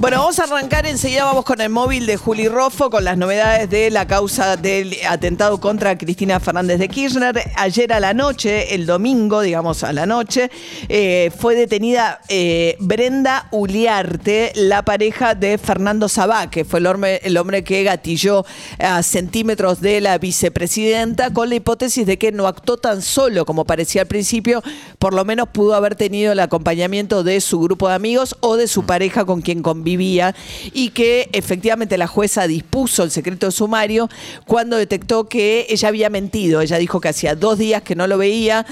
Bueno, vamos a arrancar enseguida, vamos con el móvil de Juli Roffo, con las novedades de la causa del atentado contra Cristina Fernández de Kirchner. Ayer a la noche, el domingo, digamos a la noche, eh, fue detenida eh, Brenda Uliarte, la pareja de Fernando Sabá, que fue el hombre, el hombre que gatilló a centímetros de la vicepresidenta, con la hipótesis de que no actuó tan solo como parecía al principio, por lo menos pudo haber tenido el acompañamiento de su grupo de amigos o de su pareja con quien convivía vivía y que efectivamente la jueza dispuso el secreto sumario cuando detectó que ella había mentido. Ella dijo que hacía dos días que no lo veía,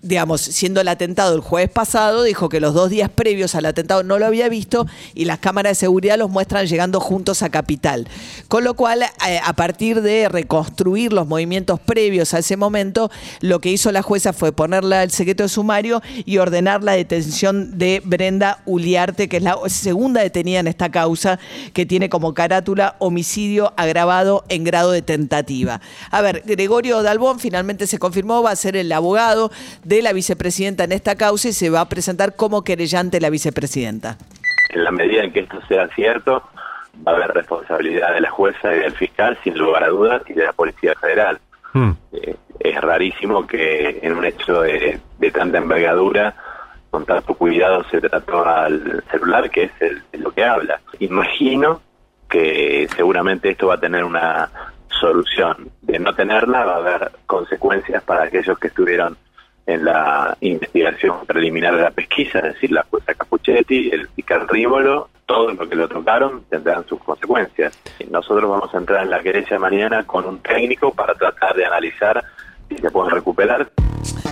digamos, siendo el atentado el jueves pasado, dijo que los dos días previos al atentado no lo había visto y las cámaras de seguridad los muestran llegando juntos a Capital. Con lo cual, eh, a partir de reconstruir los movimientos previos a ese momento, lo que hizo la jueza fue ponerla al secreto de sumario y ordenar la detención de Brenda Uliarte, que es la segunda detenida en esta causa, que tiene como carátula homicidio agravado en grado de tentativa. A ver, Gregorio Dalbón finalmente se confirmó, va a ser el abogado de la vicepresidenta en esta causa y se va a presentar como querellante la vicepresidenta. En la medida en que esto sea cierto, va a haber responsabilidad de la jueza y del fiscal, sin lugar a dudas, y de la Policía Federal. Hmm. Eh, es rarísimo que en un hecho de, tanta envergadura, con tanto cuidado, se trató al celular, que es lo que habla. Imagino que seguramente esto va a tener una solución. De no tenerla va a haber consecuencias para aquellos que estuvieron en la investigación preliminar de la pesquisa, es decir, la jueza Capuchetti, el fiscal todo lo que lo tocaron tendrán sus consecuencias. Nosotros vamos a entrar en la querella mañana con un técnico para tratar de analizar si se pueden recuperar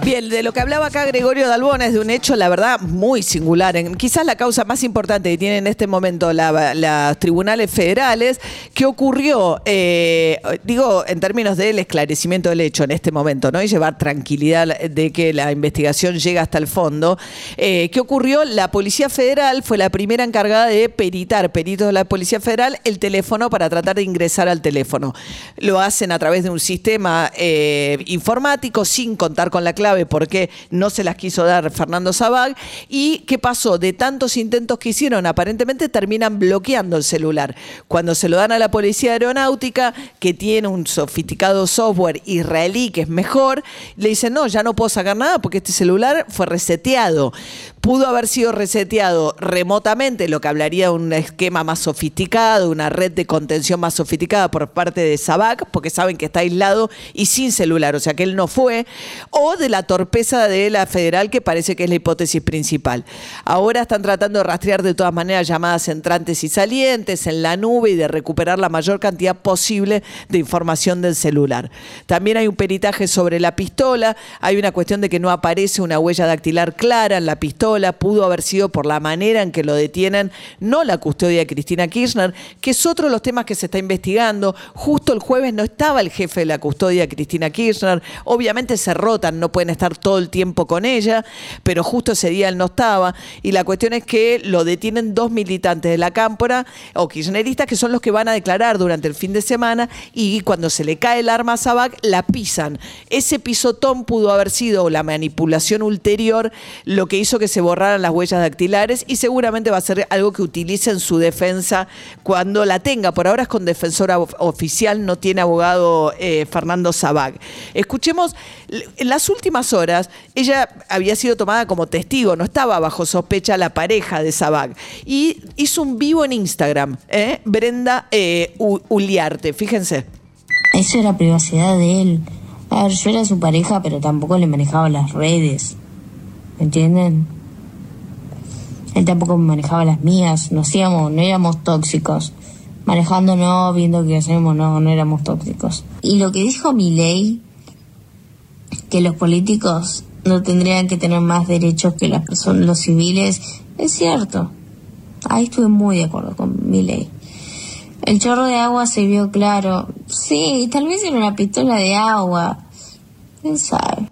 Bien, de lo que hablaba acá Gregorio Dalbón es de un hecho, la verdad, muy singular. Quizás la causa más importante que tienen en este momento los tribunales federales, que ocurrió, eh, digo, en términos del esclarecimiento del hecho en este momento, ¿no? Y llevar tranquilidad de que la investigación llega hasta el fondo. Eh, ¿Qué ocurrió? La Policía Federal fue la primera encargada de peritar, peritos de la Policía Federal, el teléfono para tratar de ingresar al teléfono. Lo hacen a través de un sistema eh, informático sin contar con la clave porque no se las quiso dar Fernando Sabag. ¿Y qué pasó? De tantos intentos que hicieron, aparentemente terminan bloqueando el celular. Cuando se lo dan a la Policía Aeronáutica, que tiene un sofisticado software israelí que es mejor, le dicen, no, ya no puedo sacar nada porque este celular fue reseteado pudo haber sido reseteado remotamente, lo que hablaría de un esquema más sofisticado, una red de contención más sofisticada por parte de Sabac, porque saben que está aislado y sin celular, o sea que él no fue, de la torpeza de la federal, que parece que es la hipótesis principal. Ahora están tratando de rastrear de todas maneras llamadas entrantes y salientes en la nube y de recuperar la mayor cantidad posible de información del celular. También hay un peritaje sobre la pistola, hay una cuestión de que no aparece una huella dactilar clara en la pistola, pudo haber sido por la manera en que lo detienen, no la custodia de Cristina Kirchner, que es otro de los temas que se está investigando. Justo el jueves no estaba el jefe de la custodia Cristina Kirchner, obviamente se rotan, no pueden estar todo el tiempo con ella, pero justo ese día él no estaba. Y la cuestión es que lo detienen dos militantes de la cámpora o kirchneristas que son los que van a declarar durante el fin de semana y cuando se le cae el arma a Sabac la pisan. Ese pisotón pudo haber sido la manipulación ulterior lo que hizo que se borraran las huellas dactilares y seguramente va a ser algo que utilice en su defensa cuando la tenga. Por ahora es con defensora oficial, no tiene abogado eh, Fernando Sabag. Escuchemos, en últimas horas ella había sido tomada como testigo, no estaba bajo sospecha la pareja de Sabag y hizo un vivo en Instagram, ¿eh? Brenda eh, Uliarte, fíjense. Eso era privacidad de él. A ver, yo era su pareja, pero tampoco le manejaba las redes. ¿Me entienden? Él tampoco manejaba las mías, no éramos tóxicos. Manejando no, viendo qué hacemos, no, no éramos tóxicos. Y lo que dijo mi ley, que los políticos no tendrían que tener más derechos que las personas, los civiles, es cierto. Ahí estuve muy de acuerdo con mi ley. El chorro de agua se vio claro. Sí, tal vez era una pistola de agua. ¿Quién sabe?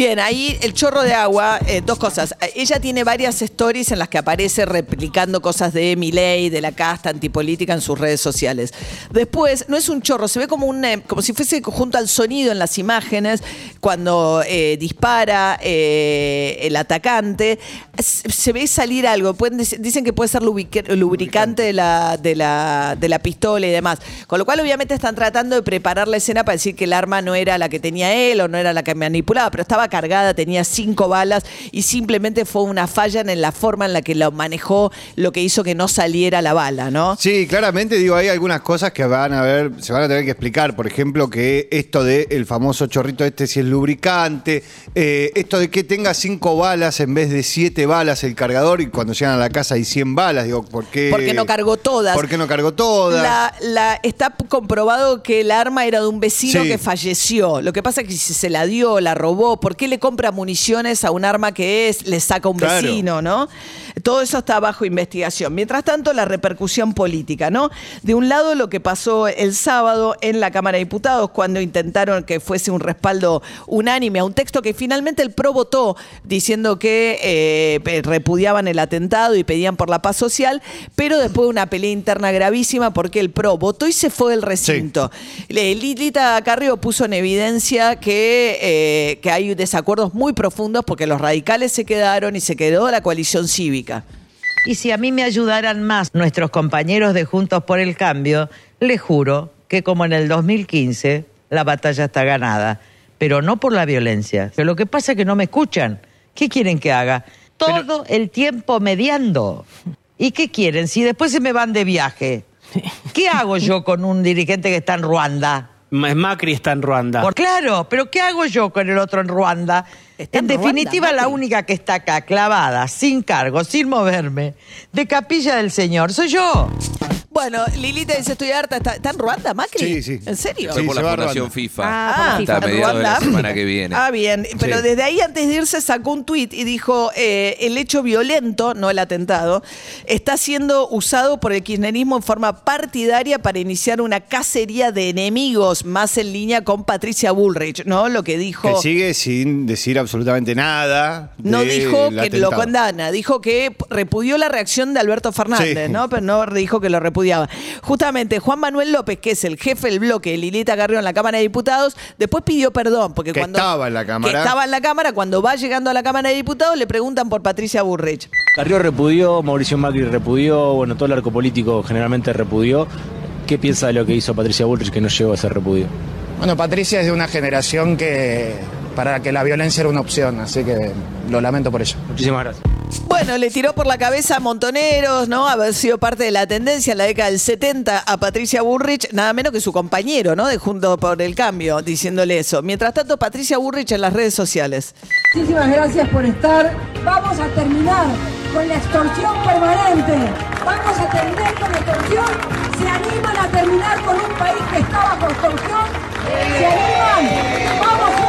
Bien, ahí el chorro de agua, eh, dos cosas. Ella tiene varias stories en las que aparece replicando cosas de Milei, de la casta antipolítica en sus redes sociales. Después, no es un chorro, se ve como un eh, como si fuese junto al sonido en las imágenes, cuando eh, dispara el atacante, se ve salir algo. Pueden, dicen que puede ser lubricante de la, de, la, de la pistola y demás. Con lo cual, obviamente, están tratando de preparar la escena para decir que el arma no era la que tenía él o no era la que manipulaba, pero estaba cargada, tenía cinco balas y simplemente fue una falla en la forma en la que lo manejó, lo que hizo que no saliera la bala, ¿no? Sí, claramente digo, hay algunas cosas que van a ver, se van a tener que explicar. Por ejemplo, que esto de el famoso chorrito este si es lubricante, eh, esto de que tenga cinco balas en vez de siete balas el cargador y cuando llegan a la casa hay 100 balas, digo, ¿por qué? Porque no cargó todas. ¿Por qué no cargó todas? La, está comprobado que el arma era de un vecino que falleció. Lo que pasa es que si se la dio, la robó, ¿por qué le compra municiones a un arma que es, le saca un vecino, ¿no? Todo eso está bajo investigación. Mientras tanto, la repercusión política, ¿no? De un lado, lo que pasó el sábado en la Cámara de Diputados, cuando intentaron que fuese un respaldo unánime a un texto que finalmente el PRO votó, diciendo que eh, repudiaban el atentado y pedían por la paz social, pero después de una pelea interna gravísima, porque el PRO votó y se fue del recinto. Lilita Carrió puso en evidencia que, eh, que hay desacuerdos muy profundos porque los radicales se quedaron y se quedó la coalición cívica. Y si a mí me ayudaran más nuestros compañeros de Juntos por el Cambio, les juro que como en el 2015, la batalla está ganada. Pero no por la violencia. Pero lo que pasa es que no me escuchan. ¿Qué quieren que haga? Todo el tiempo mediando. ¿Y qué quieren? Si después se me van de viaje. ¿Qué hago yo con un dirigente que está en Ruanda? Macri está en Ruanda. claro, pero ¿qué hago yo con el otro en Ruanda? en, definitiva, la única que está acá, clavada, sin cargo, sin moverme, de capilla del Señor, soy yo. Bueno, Lilita dice, estoy harta. ¿Está, en Ruanda, Macri? Sí, sí. ¿En serio? Sí, por la Fundación FIFA. Ah, hasta mediados de la semana que viene. Ah, bien. Pero desde ahí, antes de irse, sacó un tuit y dijo, eh, el hecho violento, no el atentado, está siendo usado por el kirchnerismo en forma partidaria para iniciar una cacería de enemigos, más en línea con Patricia Bullrich, ¿no? Lo que dijo... Que sigue sin decir absolutamente nada. No dijo que lo condena, dijo que repudió la reacción de Alberto Fernández, ¿no? Pero no dijo que lo repudió Justamente Juan Manuel López, que es el jefe del bloque de Lilita Garrido en la Cámara de Diputados, después pidió perdón, porque cuando estaba en la Cámara. estaba en la Cámara, cuando va llegando a la Cámara de Diputados, le preguntan por Patricia Burrich. Carrió repudió, Mauricio Macri repudió, bueno, todo el arco político generalmente repudió. ¿Qué piensa de lo que hizo Patricia Bullrich que no llegó a ser repudio? Bueno, Patricia es de una generación que para que la violencia era una opción, así que lo lamento por ello. Muchísimas gracias. Bueno, le tiró por la cabeza a Montoneros, ¿no? Haber sido parte de la tendencia en la década del 70 a Patricia Burrich, nada menos que su compañero, ¿no? De Junto por el Cambio, diciéndole eso. Mientras tanto, Patricia Burrich en las redes sociales. Muchísimas gracias por estar. Vamos a terminar con la extorsión permanente. Vamos a terminar con la extorsión. ¿Se animan a terminar con un país que está bajo extorsión? ¿Se animan? Vamos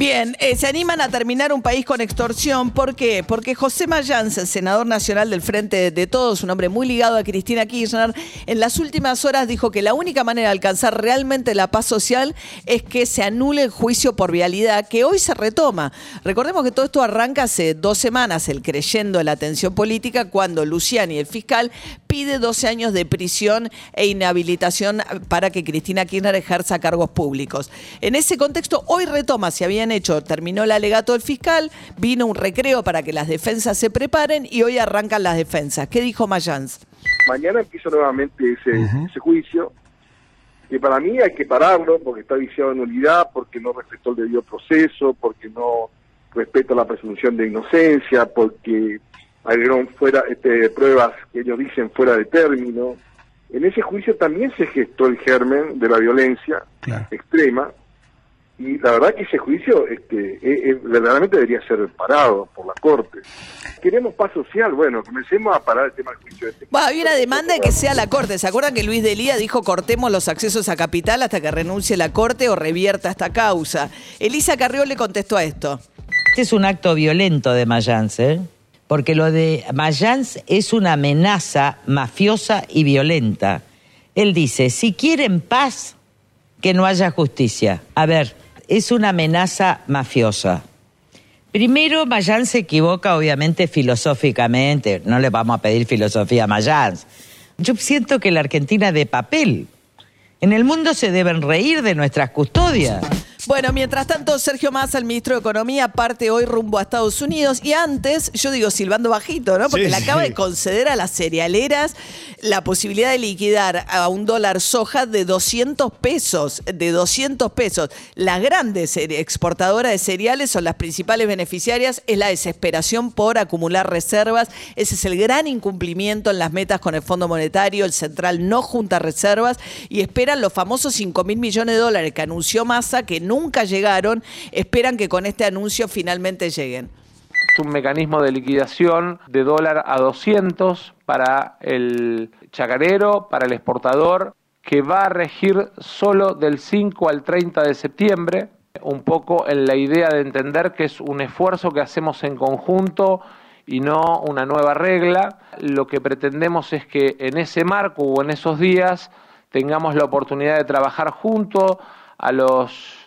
Bien, eh, se animan a terminar un país con extorsión. ¿Por qué? Porque José Mayans, senador nacional del Frente de Todos, un hombre muy ligado a Cristina Kirchner, en las últimas horas dijo que la única manera de alcanzar realmente la paz social es que se anule el juicio por vialidad, que hoy se retoma. Recordemos que todo esto arranca hace dos semanas, el creyendo en la atención política, cuando Luciani, el fiscal, pide 12 años de prisión e inhabilitación para que Cristina Kirchner ejerza cargos públicos. En ese contexto, hoy retoma, si habían hecho, terminó el alegato del fiscal, vino un recreo para que las defensas se preparen y hoy arrancan las defensas. ¿Qué dijo Mayans? Mañana empieza nuevamente ese, juicio, que para mí hay que pararlo porque está viciado en unidad, porque no respetó el debido proceso, porque no respeta la presunción de inocencia, porque agregaron fuera este, pruebas que ellos dicen fuera de término. En ese juicio también se gestó el germen de la violencia extrema, y la verdad que ese juicio este, e, e, verdaderamente debería ser parado por la Corte. Queremos paz social, bueno, comencemos a parar el tema del juicio. Este. Bueno, había una demanda de que sea la Corte. ¿Se acuerdan que Luis Delía dijo cortemos los accesos a capital hasta que renuncie la Corte o revierta esta causa? Elisa Carrió le contestó a esto. Este es un acto violento de Mayans, ¿eh? porque lo de Mayans es una amenaza mafiosa y violenta. Él dice, si quieren paz, que no haya justicia. A ver, es una amenaza mafiosa. Primero, Mayans se equivoca obviamente filosóficamente, no le vamos a pedir filosofía a Mayans. Yo siento que la Argentina de papel. En el mundo se deben reír de nuestras custodias. Bueno, mientras tanto, Sergio Massa, el ministro de Economía, parte hoy rumbo a Estados Unidos. Y antes, yo digo silbando bajito, ¿no? Porque Sí, le acaba sí. de conceder a las cerealeras la posibilidad de liquidar a un dólar soja de 200 pesos. De 200 pesos. Las grandes exportadoras de cereales son las principales beneficiarias. Es la desesperación por acumular reservas. Ese es el gran incumplimiento en las metas con el Fondo Monetario. El Central no junta reservas y esperan los famosos 5 mil millones de dólares que anunció Massa, que nunca llegaron. Esperan que con este anuncio finalmente lleguen. Es un mecanismo de liquidación de dólar a 200 para el chacarero, para el exportador, que va a regir solo del 5 al 30 de septiembre, un poco en la idea de entender que es un esfuerzo que hacemos en conjunto y no una nueva regla. Lo que pretendemos es que en ese marco o en esos días tengamos la oportunidad de trabajar junto a los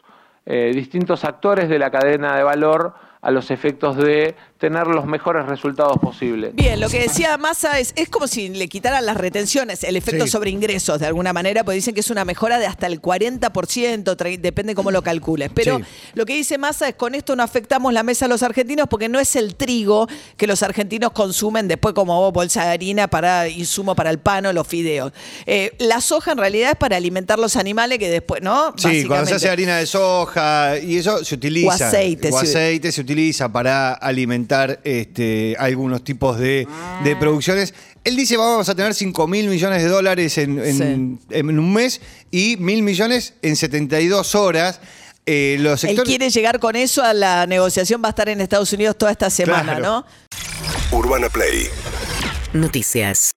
eh, distintos actores de la cadena de valor a los efectos de tener los mejores resultados posibles. Bien, lo que decía Massa es, es como si le quitaran las retenciones, el efecto Sí. sobre ingresos de alguna manera, porque dicen que es una mejora de hasta el 40%, tre- depende cómo lo calcules. Pero Sí. lo que dice Massa es con esto no afectamos la mesa a los argentinos porque no es el trigo que los argentinos consumen después como bolsa de harina para insumo para el pan o los fideos. Eh, la soja en realidad es para alimentar los animales que después, ¿no? Sí, cuando se hace harina de soja y eso se utiliza. O aceite, O aceite se utiliza para alimentar este, algunos tipos de, de producciones. Él dice vamos a tener 5 mil millones de dólares en, en- en un mes y mil millones en 72 horas. Eh, los Él sectores... quiere llegar con eso a la negociación, va a estar en Estados Unidos toda esta semana, Claro. ¿no? Urbana Play Noticias.